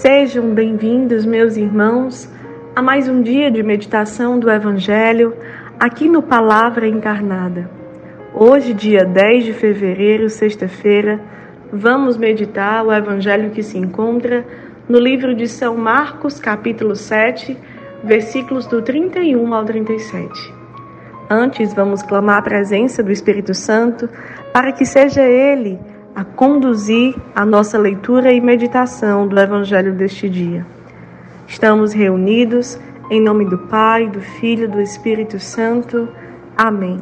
Sejam bem-vindos, meus irmãos, a mais um dia de meditação do Evangelho aqui no Palavra Encarnada. Hoje, dia 10 de fevereiro, sexta-feira, vamos meditar o Evangelho que se encontra no livro de São Marcos, capítulo 7, versículos do 31 ao 37. Antes, vamos clamar a presença do Espírito Santo para que seja Ele a conduzir a nossa leitura e meditação do Evangelho deste dia. Estamos reunidos em nome do Pai, do Filho e do Espírito Santo. Amém.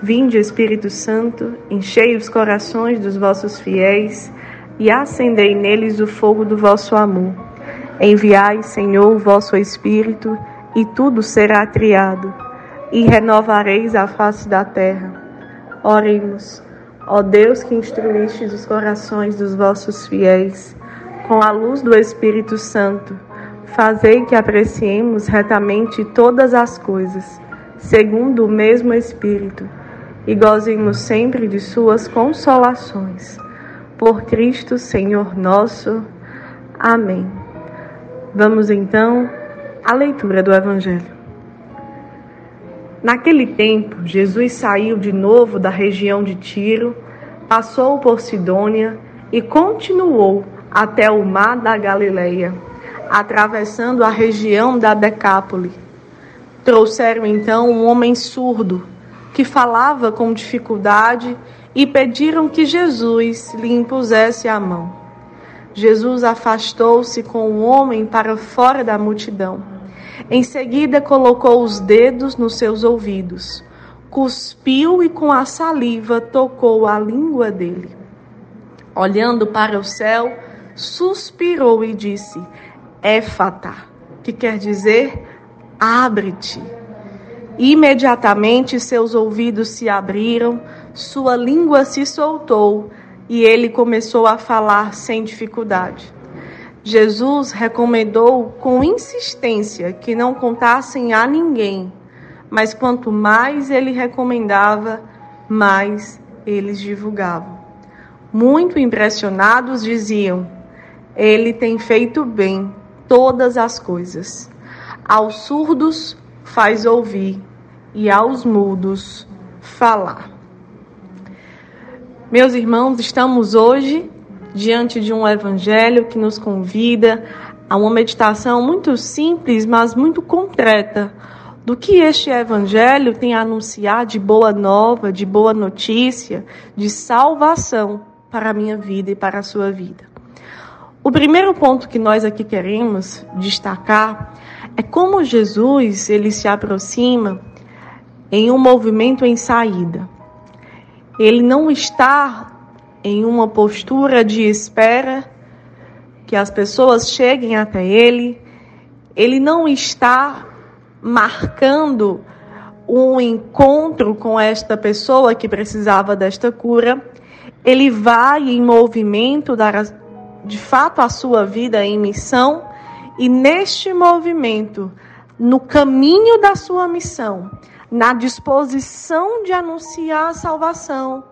Vinde, Espírito Santo, enchei os corações dos vossos fiéis e acendei neles o fogo do vosso amor. Enviai, Senhor, o vosso Espírito, e tudo será criado, e renovareis a face da terra. Oremos. Ó Deus que instruístes os corações dos vossos fiéis com a luz do Espírito Santo, fazei que apreciemos retamente todas as coisas, segundo o mesmo Espírito, e gozemos sempre de suas consolações. Por Cristo, Senhor nosso. Amém. Vamos então à leitura do Evangelho. Naquele tempo, Jesus saiu de novo da região de Tiro, passou por Sidônia e continuou até o mar da Galileia, atravessando a região da Decápole. Trouxeram então um homem surdo que falava com dificuldade e pediram que Jesus lhe impusesse a mão. Jesus afastou-se com o homem para fora da multidão em seguida, colocou os dedos nos seus ouvidos, cuspiu e com a saliva tocou a língua dele. Olhando para o céu, suspirou e disse: Éfata, que quer dizer abre-te. Imediatamente seus ouvidos se abriram, sua língua se soltou e ele começou a falar sem dificuldade. Jesus recomendou com insistência que não contassem a ninguém, mas quanto mais ele recomendava, mais eles divulgavam. Muito impressionados diziam: Ele tem feito bem todas as coisas. Aos surdos faz ouvir e aos mudos falar. Meus irmãos, estamos hoje diante de um evangelho que nos convida a uma meditação muito simples, mas muito concreta do que este evangelho tem a anunciar de boa nova, de boa notícia, de salvação para a minha vida e para a sua vida. O primeiro ponto que nós aqui queremos destacar é como Jesus ele se aproxima em um movimento em saída. Ele não está em uma postura de espera, que as pessoas cheguem até ele. Ele não está marcando um encontro com esta pessoa que precisava desta cura. Ele vai em movimento, dar de fato a sua vida em missão, e neste movimento, no caminho da sua missão, na disposição de anunciar a salvação,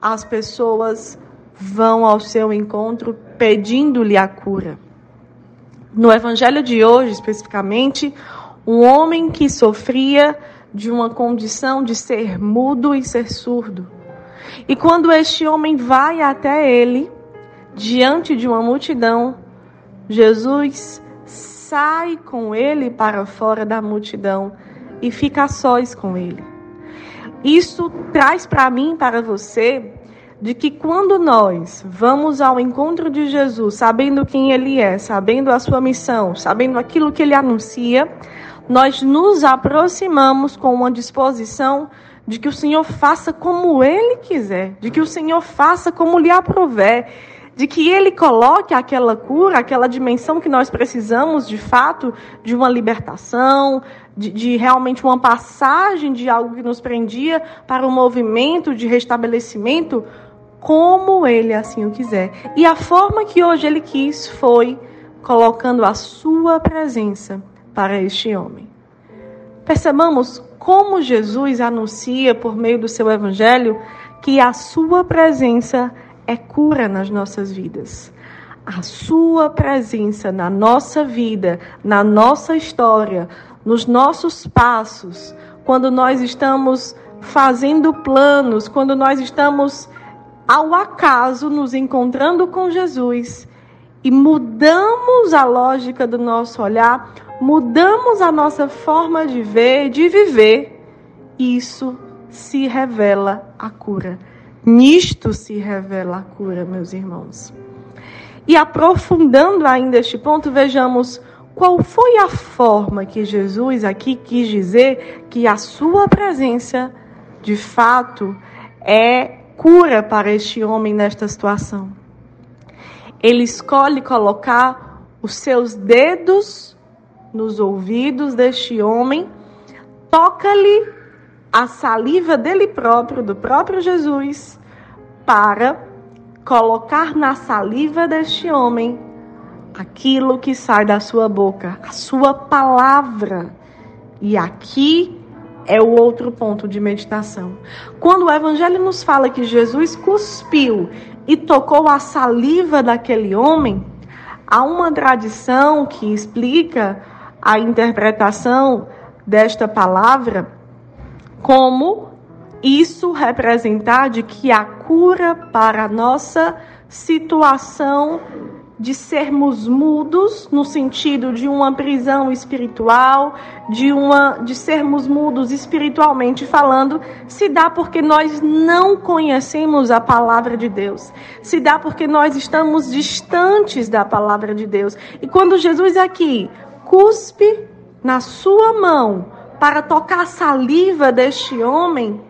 as pessoas vão ao seu encontro pedindo-lhe a cura. No evangelho de hoje, especificamente, um homem que sofria de uma condição de ser mudo e ser surdo. E quando este homem vai até ele, diante de uma multidão, Jesus sai com ele para fora da multidão e fica sós com ele. Isso traz para mim, para você, de que quando nós vamos ao encontro de Jesus, sabendo quem Ele é, sabendo a sua missão, sabendo aquilo que Ele anuncia, nós nos aproximamos com uma disposição de que o Senhor faça como Ele quiser, de que o Senhor faça como lhe aprover, de que Ele coloque aquela cura, aquela dimensão que nós precisamos de fato, de uma libertação, de, de, realmente uma passagem de algo que nos prendia para um movimento de restabelecimento, como Ele assim o quiser. E a forma que hoje Ele quis foi colocando a Sua presença para este homem. Percebamos como Jesus anuncia por meio do seu Evangelho que a Sua presença é cura nas nossas vidas. a Sua presença na nossa vida, na nossa história, nos nossos passos, quando nós estamos fazendo planos, quando nós estamos ao acaso nos encontrando com Jesus e mudamos a lógica do nosso olhar, mudamos a nossa forma de ver, de viver, isso se revela a cura. Nisto se revela a cura, meus irmãos. E aprofundando ainda este ponto, vejamos qual foi a forma que Jesus aqui quis dizer que a sua presença, de fato, é cura para este homem nesta situação. Ele escolhe colocar os seus dedos nos ouvidos deste homem, toca-lhe a saliva dele próprio, do próprio Jesus, para colocar na saliva deste homem aquilo que sai da sua boca, a sua palavra. E aqui é o outro ponto de meditação. Quando o Evangelho nos fala que Jesus cuspiu e tocou a saliva daquele homem, há uma tradição que explica a interpretação desta palavra como isso representar de que a cura para a nossa situação de sermos mudos no sentido de uma prisão espiritual, de uma de sermos mudos espiritualmente falando, se dá porque nós não conhecemos a palavra de Deus. Se dá porque nós estamos distantes da palavra de Deus. E quando Jesus aqui cuspe na sua mão para tocar a saliva deste homem,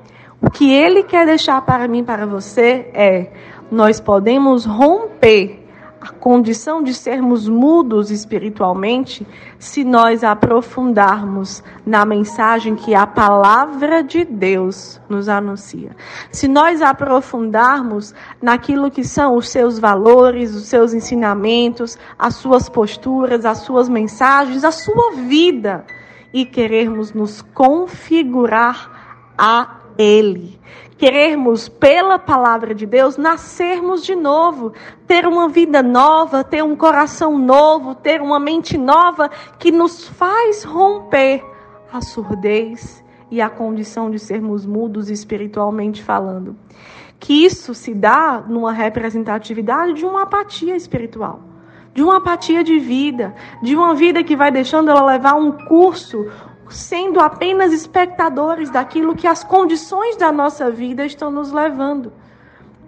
o que ele quer deixar para mim, para você, é: nós podemos romper a condição de sermos mudos espiritualmente se nós aprofundarmos na mensagem que a palavra de Deus nos anuncia. Se nós aprofundarmos naquilo que são os seus valores, os seus ensinamentos, as suas posturas, as suas mensagens, a sua vida e querermos nos configurar a ele. Querermos, pela palavra de Deus, nascermos de novo, ter uma vida nova, ter um coração novo, ter uma mente nova que nos faz romper a surdez e a condição de sermos mudos espiritualmente falando. Que isso se dá numa representatividade de uma apatia espiritual de uma apatia de vida, de uma vida que vai deixando ela levar um curso, sendo apenas espectadores daquilo que as condições da nossa vida estão nos levando.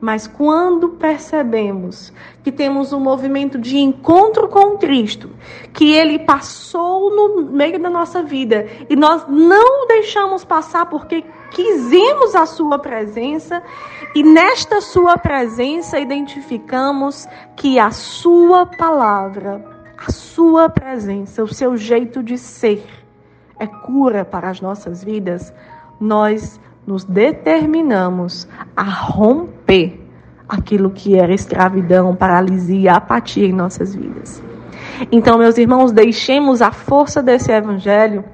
Mas quando percebemos que temos um movimento de encontro com Cristo, que ele passou no meio da nossa vida e nós não o deixamos passar porque quisemos a sua presença e nesta sua presença identificamos que a sua palavra, a sua presença, o seu jeito de ser, é cura para as nossas vidas, nós nos determinamos a romper aquilo que era escravidão, paralisia, apatia em nossas vidas. Então, meus irmãos, deixemos a força desse evangelho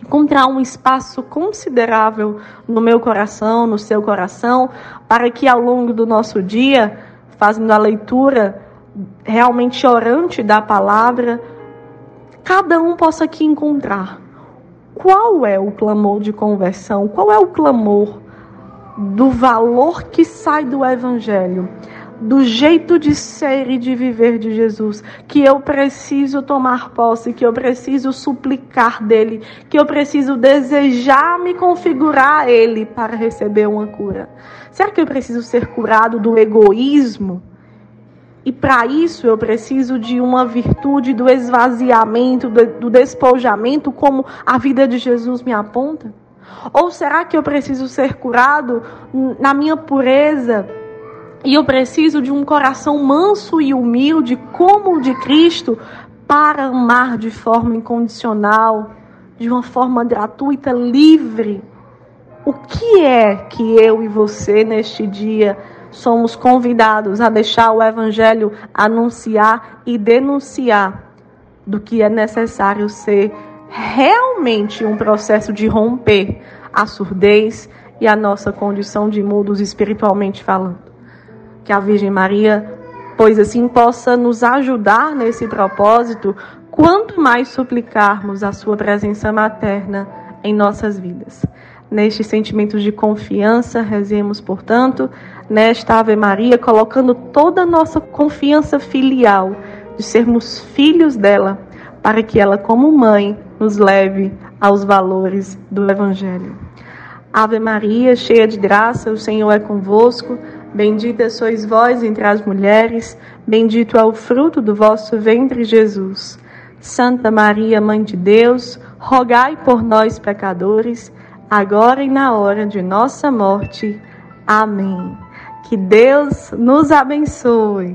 encontrar um espaço considerável no meu coração, no seu coração, para que ao longo do nosso dia, fazendo a leitura realmente orante da palavra, cada um possa aqui encontrar qual é o clamor de conversão? Qual é o clamor do valor que sai do Evangelho? do jeito de ser e de viver de Jesus, que eu preciso tomar posse, que eu preciso suplicar dele, que eu preciso desejar me configurar a ele para receber uma cura. Será que eu preciso ser curado do egoísmo? E para isso eu preciso de uma virtude do esvaziamento, do despojamento, como a vida de Jesus me aponta? Ou será que eu preciso ser curado na minha pureza? E eu preciso de um coração manso e humilde, como o de Cristo, para amar de forma incondicional, de uma forma gratuita, livre. O que é que eu e você neste dia somos convidados a deixar o Evangelho anunciar e denunciar do que é necessário ser realmente um processo de romper a surdez e a nossa condição de mudos espiritualmente falando. Que a Virgem Maria pois assim possa nos ajudar nesse propósito, quanto mais suplicarmos a Sua presença materna em nossas vidas. Neste sentimento de confiança, rezemos, portanto, nesta Ave Maria, colocando toda a nossa confiança filial de sermos filhos dela, para que ela, como mãe, nos leve aos valores do Evangelho. Ave Maria, cheia de graça, o Senhor é convosco. Bendita sois vós entre as mulheres, bendito é o fruto do vosso ventre, Jesus. Santa Maria, Mãe de Deus, rogai por nós, pecadores, agora e na hora de nossa morte. Amém. Que Deus nos abençoe.